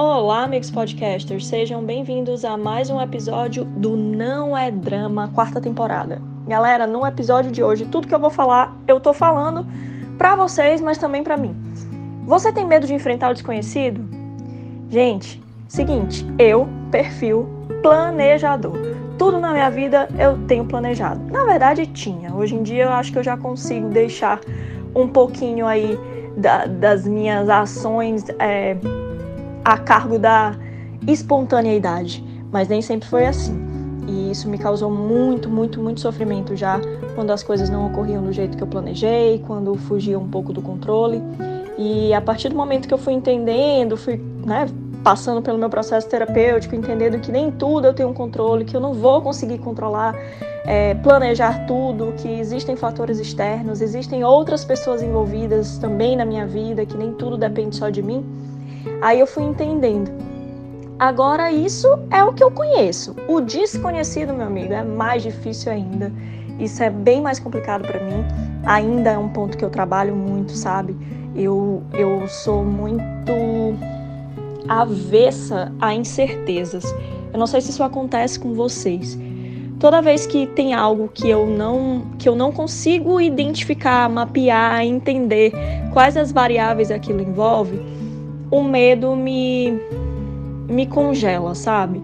Olá, amigos podcasters, sejam bem-vindos a mais um episódio do Não é Drama, quarta temporada. Galera, no episódio de hoje, tudo que eu vou falar, eu tô falando para vocês, mas também para mim. Você tem medo de enfrentar o desconhecido? Gente, seguinte, eu, perfil planejador. Tudo na minha vida eu tenho planejado. Na verdade, tinha. Hoje em dia eu acho que eu já consigo deixar um pouquinho aí da, das minhas ações é, a cargo da espontaneidade, mas nem sempre foi assim. E isso me causou muito, muito, muito sofrimento já quando as coisas não ocorriam do jeito que eu planejei, quando fugia um pouco do controle. E a partir do momento que eu fui entendendo, fui né, passando pelo meu processo terapêutico, entendendo que nem tudo eu tenho controle, que eu não vou conseguir controlar, é, planejar tudo, que existem fatores externos, existem outras pessoas envolvidas também na minha vida, que nem tudo depende só de mim. Aí eu fui entendendo. Agora, isso é o que eu conheço. O desconhecido, meu amigo, é mais difícil ainda. Isso é bem mais complicado para mim. Ainda é um ponto que eu trabalho muito, sabe? Eu, eu sou muito avessa a incertezas. Eu não sei se isso acontece com vocês. Toda vez que tem algo que eu não que eu não consigo identificar, mapear, entender quais as variáveis aquilo envolve, o medo me, me congela, sabe?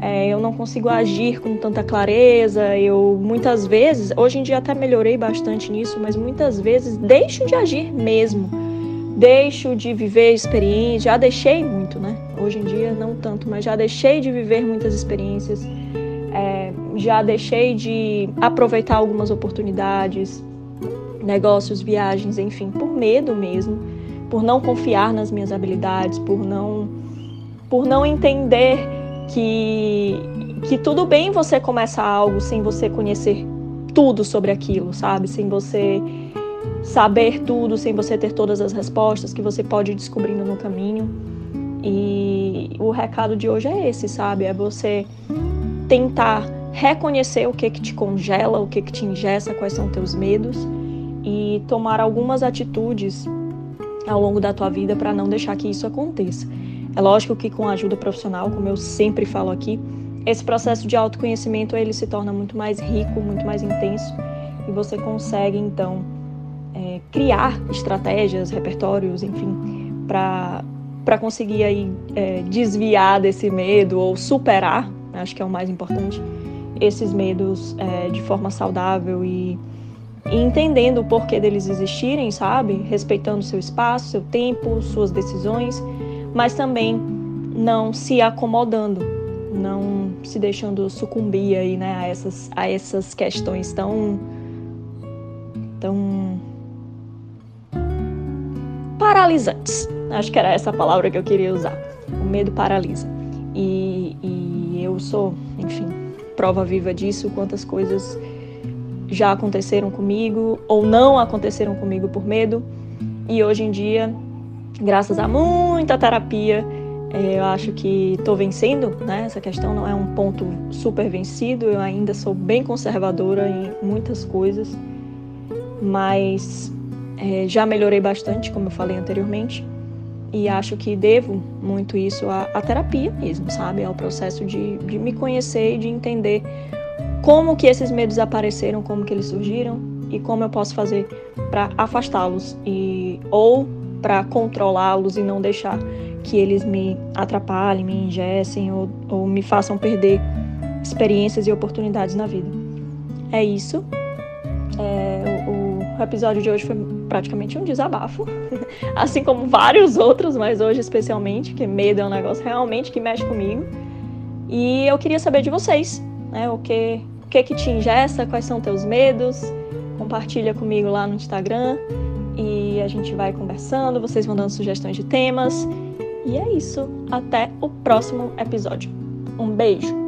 É, eu não consigo agir com tanta clareza. Eu muitas vezes, hoje em dia até melhorei bastante nisso, mas muitas vezes deixo de agir mesmo. Deixo de viver experiências, já deixei muito, né? Hoje em dia não tanto, mas já deixei de viver muitas experiências, é, já deixei de aproveitar algumas oportunidades, negócios, viagens, enfim, por medo mesmo por não confiar nas minhas habilidades, por não por não entender que que tudo bem você começar algo sem você conhecer tudo sobre aquilo, sabe? Sem você saber tudo, sem você ter todas as respostas que você pode ir descobrindo no caminho. E o recado de hoje é esse, sabe? É você tentar reconhecer o que que te congela, o que que te ingessa, quais são teus medos e tomar algumas atitudes ao longo da tua vida para não deixar que isso aconteça. É lógico que com a ajuda profissional, como eu sempre falo aqui, esse processo de autoconhecimento ele se torna muito mais rico, muito mais intenso e você consegue então é, criar estratégias, repertórios, enfim, para para conseguir aí é, desviar desse medo ou superar, acho que é o mais importante, esses medos é, de forma saudável e e entendendo o porquê deles existirem, sabe? Respeitando seu espaço, seu tempo, suas decisões, mas também não se acomodando, não se deixando sucumbir aí, né, a essas, a essas questões tão tão paralisantes. Acho que era essa palavra que eu queria usar. O medo paralisa. E, e eu sou, enfim, prova viva disso, quantas coisas já aconteceram comigo ou não aconteceram comigo por medo. E hoje em dia, graças a muita terapia, eh, eu acho que estou vencendo, né? Essa questão não é um ponto super vencido, eu ainda sou bem conservadora em muitas coisas, mas é, já melhorei bastante, como eu falei anteriormente, e acho que devo muito isso à, à terapia mesmo, sabe? Ao processo de, de me conhecer e de entender como que esses medos apareceram, como que eles surgiram e como eu posso fazer para afastá-los e ou para controlá-los e não deixar que eles me atrapalhem, me ingessem ou, ou me façam perder experiências e oportunidades na vida. É isso. É, o, o episódio de hoje foi praticamente um desabafo, assim como vários outros, mas hoje especialmente, que medo é um negócio realmente que mexe comigo. E eu queria saber de vocês, né? O que que que te ingessa, quais são teus medos. Compartilha comigo lá no Instagram e a gente vai conversando, vocês vão dando sugestões de temas. E é isso. Até o próximo episódio. Um beijo!